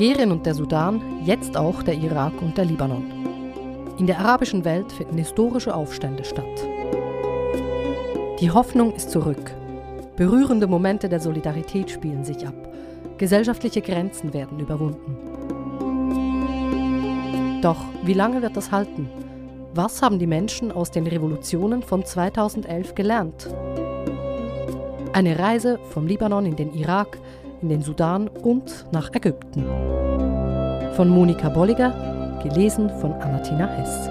Algerien und der Sudan, jetzt auch der Irak und der Libanon. In der arabischen Welt finden historische Aufstände statt. Die Hoffnung ist zurück. Berührende Momente der Solidarität spielen sich ab. Gesellschaftliche Grenzen werden überwunden. Doch wie lange wird das halten? Was haben die Menschen aus den Revolutionen von 2011 gelernt? Eine Reise vom Libanon in den Irak, in den Sudan und nach Ägypten. Von Monika Bolliger, gelesen von Anatina Hess.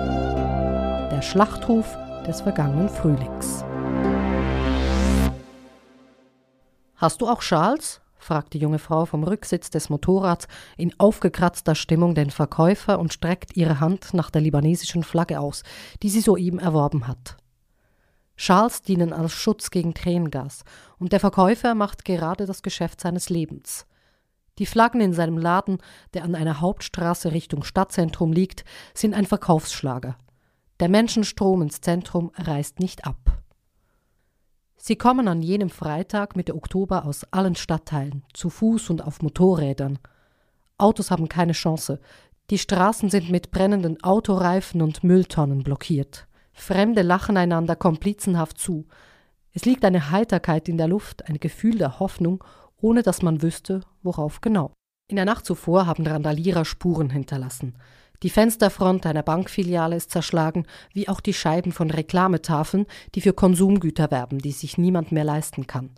Der Schlachtruf des vergangenen Frühlings. Hast du auch Schals? fragt die junge Frau vom Rücksitz des Motorrads in aufgekratzter Stimmung den Verkäufer und streckt ihre Hand nach der libanesischen Flagge aus, die sie soeben erworben hat. Schals dienen als Schutz gegen Tränengas, und der Verkäufer macht gerade das Geschäft seines Lebens. Die Flaggen in seinem Laden, der an einer Hauptstraße Richtung Stadtzentrum liegt, sind ein Verkaufsschlager. Der Menschenstrom ins Zentrum reißt nicht ab. Sie kommen an jenem Freitag Mitte Oktober aus allen Stadtteilen, zu Fuß und auf Motorrädern. Autos haben keine Chance. Die Straßen sind mit brennenden Autoreifen und Mülltonnen blockiert. Fremde lachen einander komplizenhaft zu. Es liegt eine Heiterkeit in der Luft, ein Gefühl der Hoffnung, ohne dass man wüsste, worauf genau. In der Nacht zuvor haben Randalierer Spuren hinterlassen. Die Fensterfront einer Bankfiliale ist zerschlagen, wie auch die Scheiben von Reklametafeln, die für Konsumgüter werben, die sich niemand mehr leisten kann.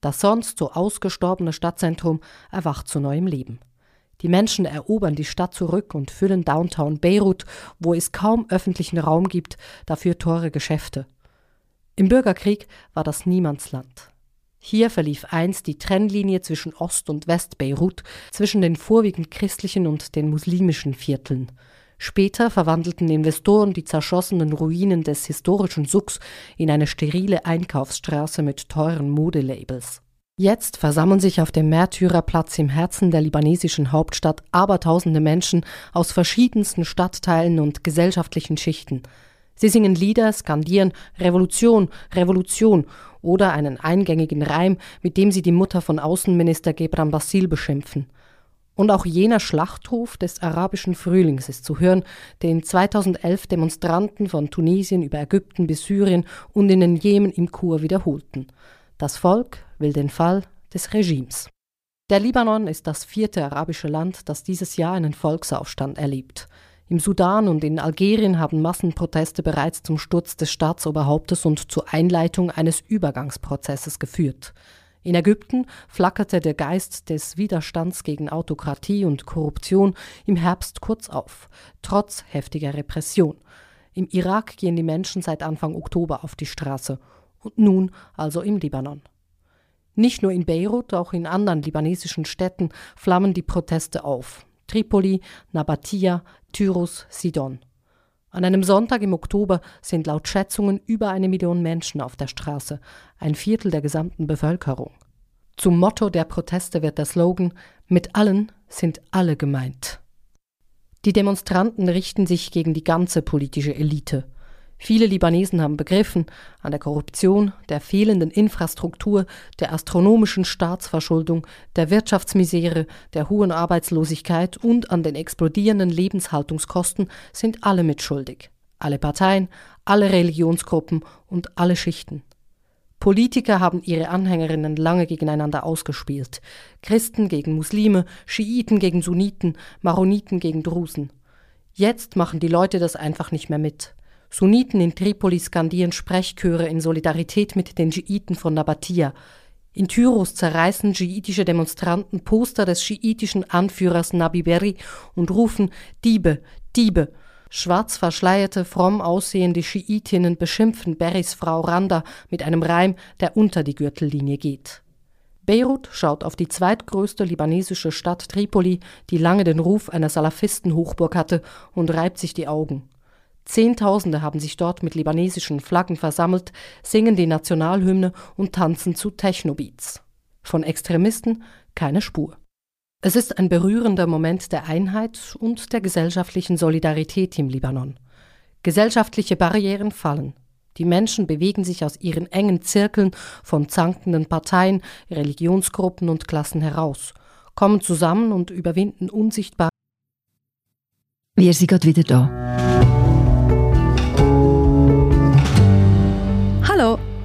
Das sonst so ausgestorbene Stadtzentrum erwacht zu neuem Leben. Die Menschen erobern die Stadt zurück und füllen Downtown Beirut, wo es kaum öffentlichen Raum gibt, dafür teure Geschäfte. Im Bürgerkrieg war das Niemandsland. Hier verlief einst die Trennlinie zwischen Ost- und West-Beirut, zwischen den vorwiegend christlichen und den muslimischen Vierteln. Später verwandelten Investoren die zerschossenen Ruinen des historischen Sucks in eine sterile Einkaufsstraße mit teuren Modelabels. Jetzt versammeln sich auf dem Märtyrerplatz im Herzen der libanesischen Hauptstadt abertausende Menschen aus verschiedensten Stadtteilen und gesellschaftlichen Schichten. Sie singen Lieder, skandieren Revolution, Revolution oder einen eingängigen Reim, mit dem sie die Mutter von Außenminister Gebran Bassil beschimpfen. Und auch jener Schlachtruf des arabischen Frühlings ist zu hören, den 2011 Demonstranten von Tunesien über Ägypten bis Syrien und in den Jemen im Kur wiederholten. Das Volk will den Fall des Regimes. Der Libanon ist das vierte arabische Land, das dieses Jahr einen Volksaufstand erlebt. Im Sudan und in Algerien haben Massenproteste bereits zum Sturz des Staatsoberhauptes und zur Einleitung eines Übergangsprozesses geführt. In Ägypten flackerte der Geist des Widerstands gegen Autokratie und Korruption im Herbst kurz auf, trotz heftiger Repression. Im Irak gehen die Menschen seit Anfang Oktober auf die Straße und nun also im Libanon. Nicht nur in Beirut, auch in anderen libanesischen Städten flammen die Proteste auf. Tripoli, Nabatia, Tyrus, Sidon. An einem Sonntag im Oktober sind laut Schätzungen über eine Million Menschen auf der Straße, ein Viertel der gesamten Bevölkerung. Zum Motto der Proteste wird der Slogan Mit allen sind alle gemeint. Die Demonstranten richten sich gegen die ganze politische Elite. Viele Libanesen haben begriffen, an der Korruption, der fehlenden Infrastruktur, der astronomischen Staatsverschuldung, der Wirtschaftsmisere, der hohen Arbeitslosigkeit und an den explodierenden Lebenshaltungskosten sind alle mitschuldig. Alle Parteien, alle Religionsgruppen und alle Schichten. Politiker haben ihre Anhängerinnen lange gegeneinander ausgespielt. Christen gegen Muslime, Schiiten gegen Sunniten, Maroniten gegen Drusen. Jetzt machen die Leute das einfach nicht mehr mit. Sunniten in Tripoli skandieren Sprechchöre in Solidarität mit den Schiiten von Nabatia. In Tyros zerreißen schiitische Demonstranten Poster des schiitischen Anführers Nabi Berri und rufen Diebe, Diebe. Schwarz verschleierte, fromm aussehende Schiitinnen beschimpfen Berris Frau Randa mit einem Reim, der unter die Gürtellinie geht. Beirut schaut auf die zweitgrößte libanesische Stadt Tripoli, die lange den Ruf einer Salafistenhochburg hatte, und reibt sich die Augen. Zehntausende haben sich dort mit libanesischen Flaggen versammelt, singen die Nationalhymne und tanzen zu Technobeats. Von Extremisten keine Spur. Es ist ein berührender Moment der Einheit und der gesellschaftlichen Solidarität im Libanon. Gesellschaftliche Barrieren fallen. Die Menschen bewegen sich aus ihren engen Zirkeln von zankenden Parteien, Religionsgruppen und Klassen heraus, kommen zusammen und überwinden unsichtbar. Wir sind gerade wieder da.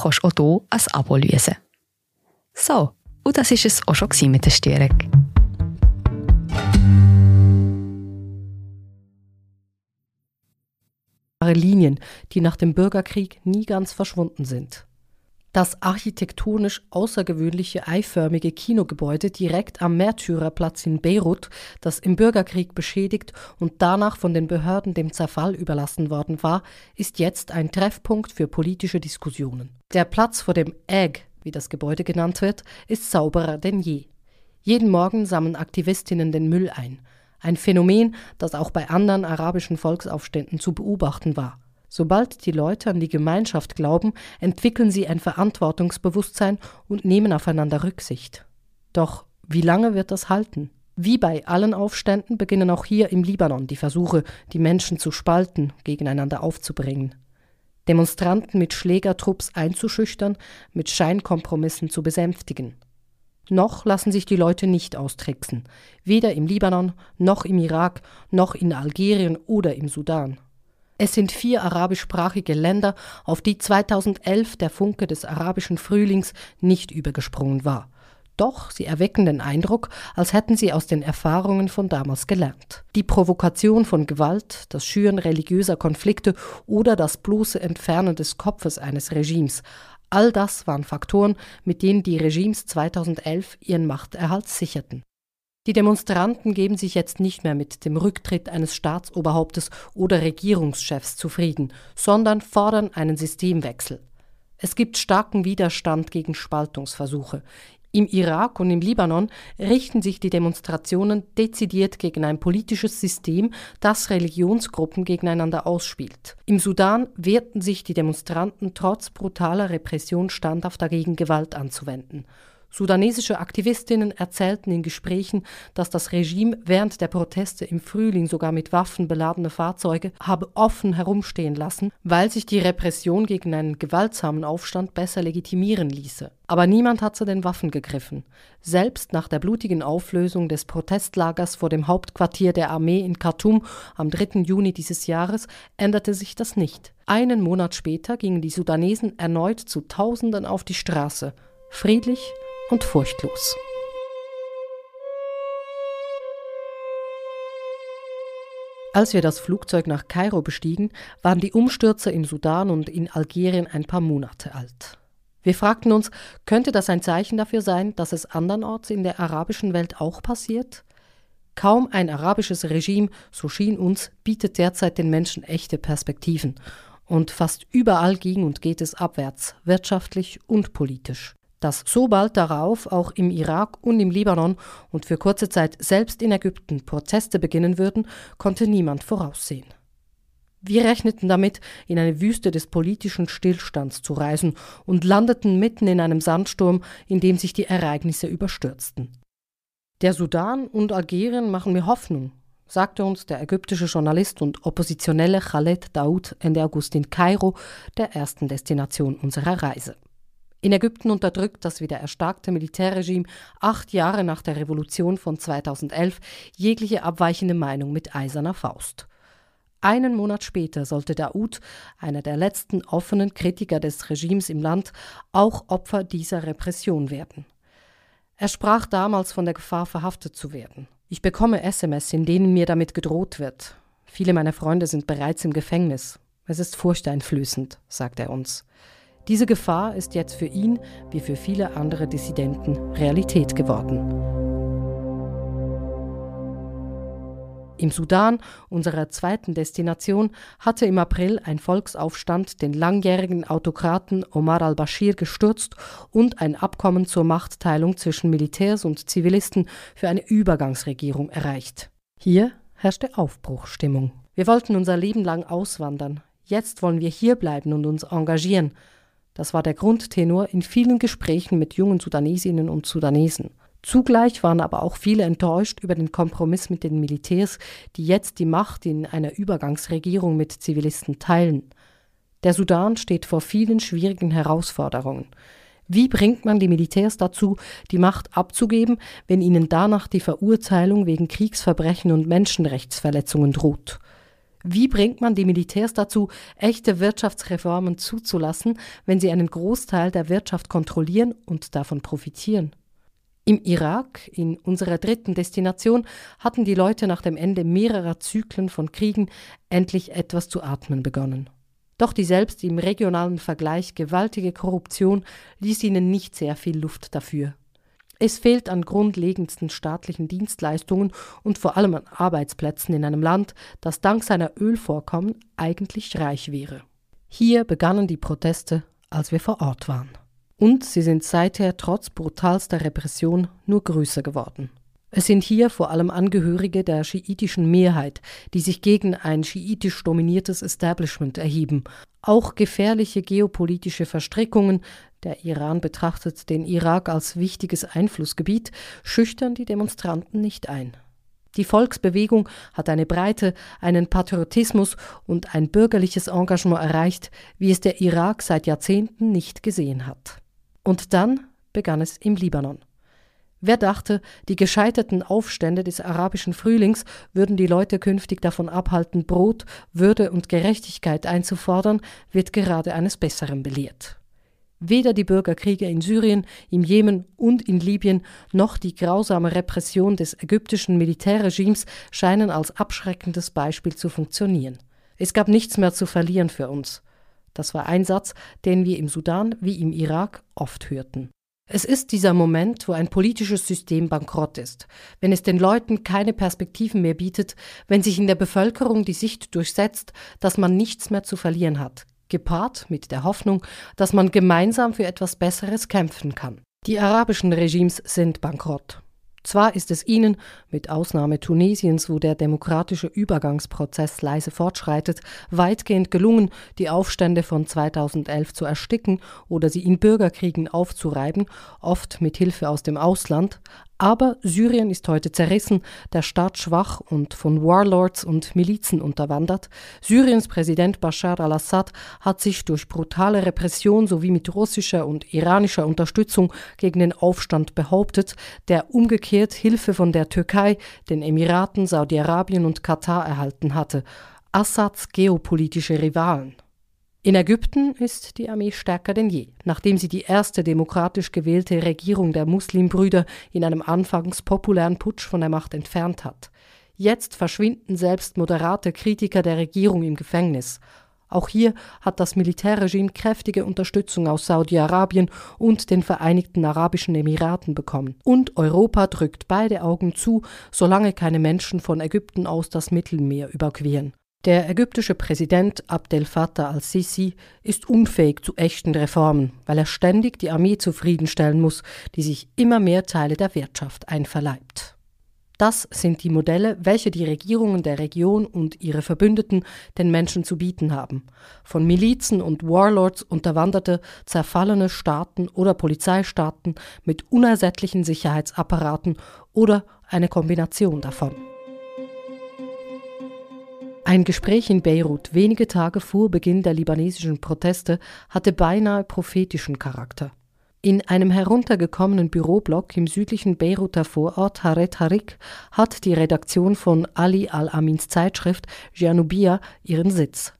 kannst du auch hier ein Abo lösen. So, und das war es auch schon mit der Störung. Linien, die nach dem Bürgerkrieg nie ganz verschwunden sind. Das architektonisch außergewöhnliche eiförmige Kinogebäude direkt am Märtyrerplatz in Beirut, das im Bürgerkrieg beschädigt und danach von den Behörden dem Zerfall überlassen worden war, ist jetzt ein Treffpunkt für politische Diskussionen. Der Platz vor dem Egg, wie das Gebäude genannt wird, ist sauberer denn je. Jeden Morgen sammeln Aktivistinnen den Müll ein. Ein Phänomen, das auch bei anderen arabischen Volksaufständen zu beobachten war. Sobald die Leute an die Gemeinschaft glauben, entwickeln sie ein Verantwortungsbewusstsein und nehmen aufeinander Rücksicht. Doch wie lange wird das halten? Wie bei allen Aufständen beginnen auch hier im Libanon die Versuche, die Menschen zu spalten, gegeneinander aufzubringen. Demonstranten mit Schlägertrupps einzuschüchtern, mit Scheinkompromissen zu besänftigen. Noch lassen sich die Leute nicht austricksen, weder im Libanon, noch im Irak, noch in Algerien oder im Sudan. Es sind vier arabischsprachige Länder, auf die 2011 der Funke des arabischen Frühlings nicht übergesprungen war. Doch sie erwecken den Eindruck, als hätten sie aus den Erfahrungen von damals gelernt. Die Provokation von Gewalt, das Schüren religiöser Konflikte oder das bloße Entfernen des Kopfes eines Regimes, All das waren Faktoren, mit denen die Regimes 2011 ihren Machterhalt sicherten. Die Demonstranten geben sich jetzt nicht mehr mit dem Rücktritt eines Staatsoberhauptes oder Regierungschefs zufrieden, sondern fordern einen Systemwechsel. Es gibt starken Widerstand gegen Spaltungsversuche. Im Irak und im Libanon richten sich die Demonstrationen dezidiert gegen ein politisches System, das Religionsgruppen gegeneinander ausspielt. Im Sudan wehrten sich die Demonstranten trotz brutaler Repression standhaft dagegen, Gewalt anzuwenden. Sudanesische Aktivistinnen erzählten in Gesprächen, dass das Regime während der Proteste im Frühling sogar mit Waffen beladene Fahrzeuge habe offen herumstehen lassen, weil sich die Repression gegen einen gewaltsamen Aufstand besser legitimieren ließe. Aber niemand hat zu den Waffen gegriffen. Selbst nach der blutigen Auflösung des Protestlagers vor dem Hauptquartier der Armee in Khartoum am 3. Juni dieses Jahres änderte sich das nicht. Einen Monat später gingen die Sudanesen erneut zu Tausenden auf die Straße, friedlich und furchtlos. Als wir das Flugzeug nach Kairo bestiegen, waren die Umstürze im Sudan und in Algerien ein paar Monate alt. Wir fragten uns, könnte das ein Zeichen dafür sein, dass es andernorts in der arabischen Welt auch passiert? Kaum ein arabisches Regime, so schien uns, bietet derzeit den Menschen echte Perspektiven. Und fast überall ging und geht es abwärts, wirtschaftlich und politisch. Dass so bald darauf auch im Irak und im Libanon und für kurze Zeit selbst in Ägypten Proteste beginnen würden, konnte niemand voraussehen. Wir rechneten damit, in eine Wüste des politischen Stillstands zu reisen und landeten mitten in einem Sandsturm, in dem sich die Ereignisse überstürzten. Der Sudan und Algerien machen mir Hoffnung, sagte uns der ägyptische Journalist und Oppositionelle Khaled Daoud Ende August in Kairo, der ersten Destination unserer Reise. In Ägypten unterdrückt das wieder erstarkte Militärregime acht Jahre nach der Revolution von 2011 jegliche abweichende Meinung mit eiserner Faust. Einen Monat später sollte Daoud, einer der letzten offenen Kritiker des Regimes im Land, auch Opfer dieser Repression werden. Er sprach damals von der Gefahr, verhaftet zu werden. Ich bekomme SMS, in denen mir damit gedroht wird. Viele meiner Freunde sind bereits im Gefängnis. Es ist furchteinflößend, sagt er uns. Diese Gefahr ist jetzt für ihn, wie für viele andere Dissidenten, Realität geworden. Im Sudan, unserer zweiten Destination, hatte im April ein Volksaufstand den langjährigen Autokraten Omar al-Bashir gestürzt und ein Abkommen zur Machtteilung zwischen Militärs und Zivilisten für eine Übergangsregierung erreicht. Hier herrschte Aufbruchstimmung. Wir wollten unser Leben lang auswandern. Jetzt wollen wir hier bleiben und uns engagieren. Das war der Grundtenor in vielen Gesprächen mit jungen Sudanesinnen und Sudanesen. Zugleich waren aber auch viele enttäuscht über den Kompromiss mit den Militärs, die jetzt die Macht in einer Übergangsregierung mit Zivilisten teilen. Der Sudan steht vor vielen schwierigen Herausforderungen. Wie bringt man die Militärs dazu, die Macht abzugeben, wenn ihnen danach die Verurteilung wegen Kriegsverbrechen und Menschenrechtsverletzungen droht? Wie bringt man die Militärs dazu, echte Wirtschaftsreformen zuzulassen, wenn sie einen Großteil der Wirtschaft kontrollieren und davon profitieren? Im Irak, in unserer dritten Destination, hatten die Leute nach dem Ende mehrerer Zyklen von Kriegen endlich etwas zu atmen begonnen. Doch die selbst im regionalen Vergleich gewaltige Korruption ließ ihnen nicht sehr viel Luft dafür. Es fehlt an grundlegendsten staatlichen Dienstleistungen und vor allem an Arbeitsplätzen in einem Land, das dank seiner Ölvorkommen eigentlich reich wäre. Hier begannen die Proteste, als wir vor Ort waren. Und sie sind seither trotz brutalster Repression nur größer geworden. Es sind hier vor allem Angehörige der schiitischen Mehrheit, die sich gegen ein schiitisch dominiertes Establishment erheben. Auch gefährliche geopolitische Verstrickungen, der Iran betrachtet den Irak als wichtiges Einflussgebiet, schüchtern die Demonstranten nicht ein. Die Volksbewegung hat eine Breite, einen Patriotismus und ein bürgerliches Engagement erreicht, wie es der Irak seit Jahrzehnten nicht gesehen hat. Und dann begann es im Libanon. Wer dachte, die gescheiterten Aufstände des arabischen Frühlings würden die Leute künftig davon abhalten, Brot, Würde und Gerechtigkeit einzufordern, wird gerade eines Besseren belehrt. Weder die Bürgerkriege in Syrien, im Jemen und in Libyen noch die grausame Repression des ägyptischen Militärregimes scheinen als abschreckendes Beispiel zu funktionieren. Es gab nichts mehr zu verlieren für uns. Das war ein Satz, den wir im Sudan wie im Irak oft hörten. Es ist dieser Moment, wo ein politisches System bankrott ist, wenn es den Leuten keine Perspektiven mehr bietet, wenn sich in der Bevölkerung die Sicht durchsetzt, dass man nichts mehr zu verlieren hat, gepaart mit der Hoffnung, dass man gemeinsam für etwas Besseres kämpfen kann. Die arabischen Regimes sind bankrott. Zwar ist es ihnen, mit Ausnahme Tunesiens, wo der demokratische Übergangsprozess leise fortschreitet, weitgehend gelungen, die Aufstände von 2011 zu ersticken oder sie in Bürgerkriegen aufzureiben, oft mit Hilfe aus dem Ausland, aber Syrien ist heute zerrissen, der Staat schwach und von Warlords und Milizen unterwandert. Syriens Präsident Bashar al-Assad hat sich durch brutale Repression sowie mit russischer und iranischer Unterstützung gegen den Aufstand behauptet, der umgekehrt Hilfe von der Türkei, den Emiraten, Saudi-Arabien und Katar erhalten hatte. Assads geopolitische Rivalen. In Ägypten ist die Armee stärker denn je, nachdem sie die erste demokratisch gewählte Regierung der Muslimbrüder in einem anfangs populären Putsch von der Macht entfernt hat. Jetzt verschwinden selbst moderate Kritiker der Regierung im Gefängnis. Auch hier hat das Militärregime kräftige Unterstützung aus Saudi-Arabien und den Vereinigten Arabischen Emiraten bekommen. Und Europa drückt beide Augen zu, solange keine Menschen von Ägypten aus das Mittelmeer überqueren. Der ägyptische Präsident Abdel Fattah al-Sisi ist unfähig zu echten Reformen, weil er ständig die Armee zufriedenstellen muss, die sich immer mehr Teile der Wirtschaft einverleibt. Das sind die Modelle, welche die Regierungen der Region und ihre Verbündeten den Menschen zu bieten haben. Von Milizen und Warlords unterwanderte, zerfallene Staaten oder Polizeistaaten mit unersättlichen Sicherheitsapparaten oder eine Kombination davon. Ein Gespräch in Beirut wenige Tage vor Beginn der libanesischen Proteste hatte beinahe prophetischen Charakter. In einem heruntergekommenen Büroblock im südlichen Beiruter Vorort Haret Harik hat die Redaktion von Ali al-Amins Zeitschrift Janubia ihren Sitz.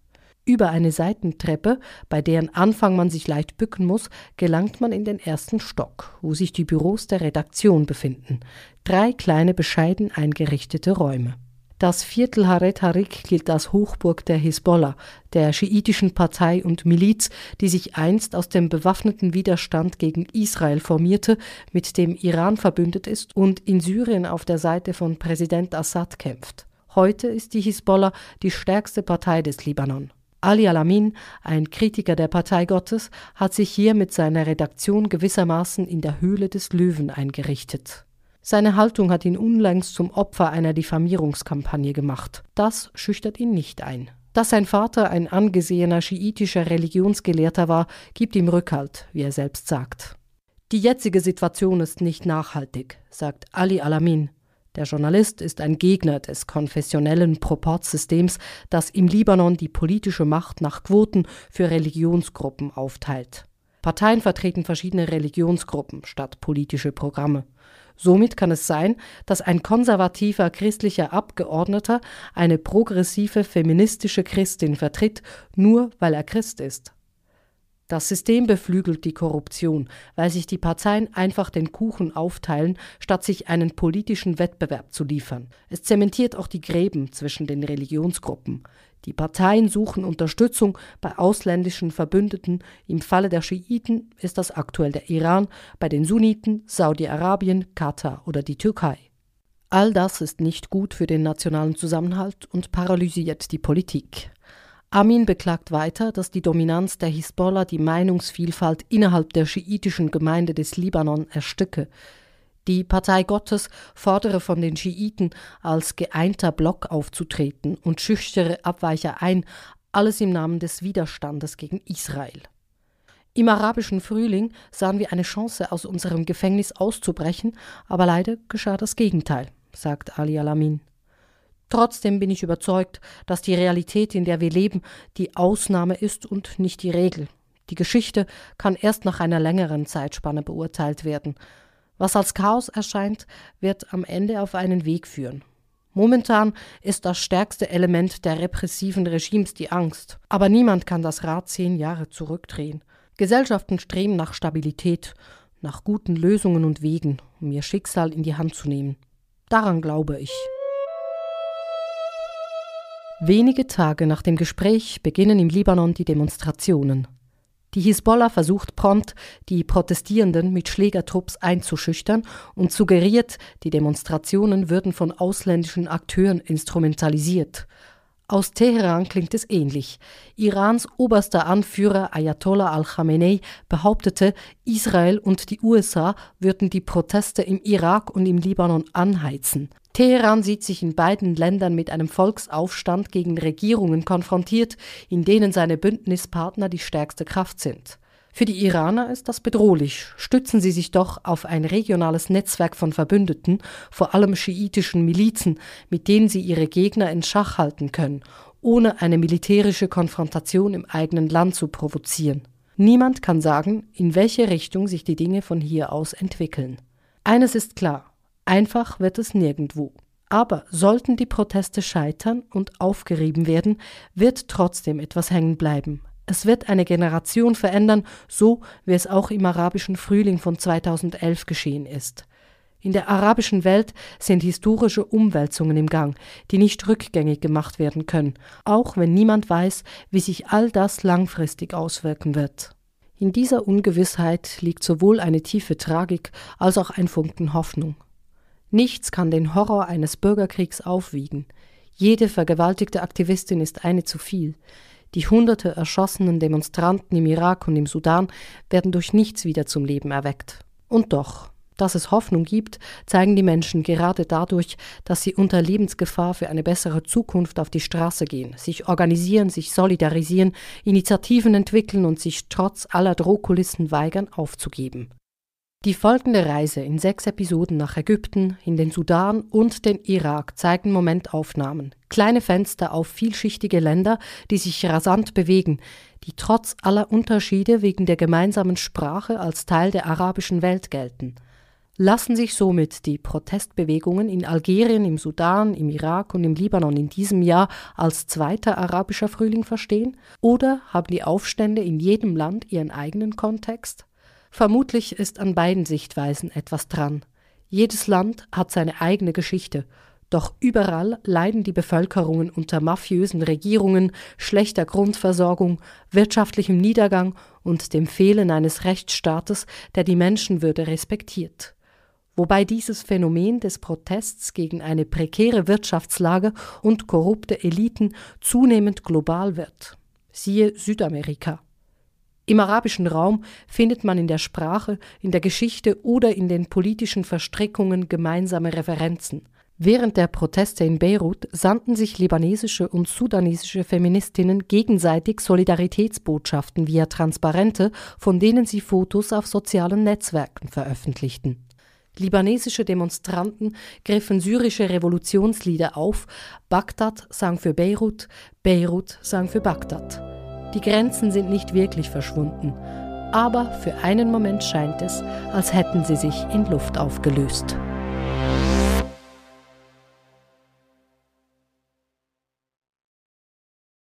Über eine Seitentreppe, bei deren Anfang man sich leicht bücken muss, gelangt man in den ersten Stock, wo sich die Büros der Redaktion befinden. Drei kleine, bescheiden eingerichtete Räume. Das Viertel Haret Harik gilt als Hochburg der Hisbollah, der schiitischen Partei und Miliz, die sich einst aus dem bewaffneten Widerstand gegen Israel formierte, mit dem Iran verbündet ist und in Syrien auf der Seite von Präsident Assad kämpft. Heute ist die Hisbollah die stärkste Partei des Libanon. Ali Alamin, ein Kritiker der Partei Gottes, hat sich hier mit seiner Redaktion gewissermaßen in der Höhle des Löwen eingerichtet. Seine Haltung hat ihn unlängst zum Opfer einer Diffamierungskampagne gemacht. Das schüchtert ihn nicht ein. Dass sein Vater ein angesehener schiitischer Religionsgelehrter war, gibt ihm Rückhalt, wie er selbst sagt. Die jetzige Situation ist nicht nachhaltig, sagt Ali Alamin, der Journalist ist ein Gegner des konfessionellen Proportsystems, das im Libanon die politische Macht nach Quoten für Religionsgruppen aufteilt. Parteien vertreten verschiedene Religionsgruppen statt politische Programme. Somit kann es sein, dass ein konservativer christlicher Abgeordneter eine progressive feministische Christin vertritt, nur weil er Christ ist. Das System beflügelt die Korruption, weil sich die Parteien einfach den Kuchen aufteilen, statt sich einen politischen Wettbewerb zu liefern. Es zementiert auch die Gräben zwischen den Religionsgruppen. Die Parteien suchen Unterstützung bei ausländischen Verbündeten. Im Falle der Schiiten ist das aktuell der Iran, bei den Sunniten Saudi-Arabien, Katar oder die Türkei. All das ist nicht gut für den nationalen Zusammenhalt und paralysiert die Politik. Amin beklagt weiter, dass die Dominanz der Hisbollah die Meinungsvielfalt innerhalb der schiitischen Gemeinde des Libanon erstücke. Die Partei Gottes fordere von den Schiiten, als geeinter Block aufzutreten und schüchtere Abweicher ein, alles im Namen des Widerstandes gegen Israel. Im arabischen Frühling sahen wir eine Chance, aus unserem Gefängnis auszubrechen, aber leider geschah das Gegenteil, sagt Ali Alamin. Trotzdem bin ich überzeugt, dass die Realität, in der wir leben, die Ausnahme ist und nicht die Regel. Die Geschichte kann erst nach einer längeren Zeitspanne beurteilt werden. Was als Chaos erscheint, wird am Ende auf einen Weg führen. Momentan ist das stärkste Element der repressiven Regimes die Angst. Aber niemand kann das Rad zehn Jahre zurückdrehen. Gesellschaften streben nach Stabilität, nach guten Lösungen und Wegen, um ihr Schicksal in die Hand zu nehmen. Daran glaube ich. Wenige Tage nach dem Gespräch beginnen im Libanon die Demonstrationen. Die Hisbollah versucht prompt, die Protestierenden mit Schlägertrupps einzuschüchtern und suggeriert, die Demonstrationen würden von ausländischen Akteuren instrumentalisiert. Aus Teheran klingt es ähnlich. Irans oberster Anführer Ayatollah al-Khamenei behauptete, Israel und die USA würden die Proteste im Irak und im Libanon anheizen. Teheran sieht sich in beiden Ländern mit einem Volksaufstand gegen Regierungen konfrontiert, in denen seine Bündnispartner die stärkste Kraft sind. Für die Iraner ist das bedrohlich. Stützen sie sich doch auf ein regionales Netzwerk von Verbündeten, vor allem schiitischen Milizen, mit denen sie ihre Gegner in Schach halten können, ohne eine militärische Konfrontation im eigenen Land zu provozieren. Niemand kann sagen, in welche Richtung sich die Dinge von hier aus entwickeln. Eines ist klar, Einfach wird es nirgendwo. Aber sollten die Proteste scheitern und aufgerieben werden, wird trotzdem etwas hängen bleiben. Es wird eine Generation verändern, so wie es auch im arabischen Frühling von 2011 geschehen ist. In der arabischen Welt sind historische Umwälzungen im Gang, die nicht rückgängig gemacht werden können, auch wenn niemand weiß, wie sich all das langfristig auswirken wird. In dieser Ungewissheit liegt sowohl eine tiefe Tragik als auch ein Funken Hoffnung. Nichts kann den Horror eines Bürgerkriegs aufwiegen. Jede vergewaltigte Aktivistin ist eine zu viel. Die hunderte erschossenen Demonstranten im Irak und im Sudan werden durch nichts wieder zum Leben erweckt. Und doch, dass es Hoffnung gibt, zeigen die Menschen gerade dadurch, dass sie unter Lebensgefahr für eine bessere Zukunft auf die Straße gehen, sich organisieren, sich solidarisieren, Initiativen entwickeln und sich trotz aller Drohkulissen weigern aufzugeben. Die folgende Reise in sechs Episoden nach Ägypten, in den Sudan und den Irak zeigen Momentaufnahmen, kleine Fenster auf vielschichtige Länder, die sich rasant bewegen, die trotz aller Unterschiede wegen der gemeinsamen Sprache als Teil der arabischen Welt gelten. lassen sich somit die Protestbewegungen in Algerien, im Sudan, im Irak und im Libanon in diesem Jahr als zweiter arabischer Frühling verstehen? Oder haben die Aufstände in jedem Land ihren eigenen Kontext? Vermutlich ist an beiden Sichtweisen etwas dran. Jedes Land hat seine eigene Geschichte, doch überall leiden die Bevölkerungen unter mafiösen Regierungen, schlechter Grundversorgung, wirtschaftlichem Niedergang und dem Fehlen eines Rechtsstaates, der die Menschenwürde respektiert wobei dieses Phänomen des Protests gegen eine prekäre Wirtschaftslage und korrupte Eliten zunehmend global wird. Siehe Südamerika. Im arabischen Raum findet man in der Sprache, in der Geschichte oder in den politischen Verstrickungen gemeinsame Referenzen. Während der Proteste in Beirut sandten sich libanesische und sudanesische Feministinnen gegenseitig Solidaritätsbotschaften via Transparente, von denen sie Fotos auf sozialen Netzwerken veröffentlichten. Libanesische Demonstranten griffen syrische Revolutionslieder auf. Bagdad sang für Beirut, Beirut sang für Bagdad. Die Grenzen sind nicht wirklich verschwunden, aber für einen Moment scheint es, als hätten sie sich in Luft aufgelöst.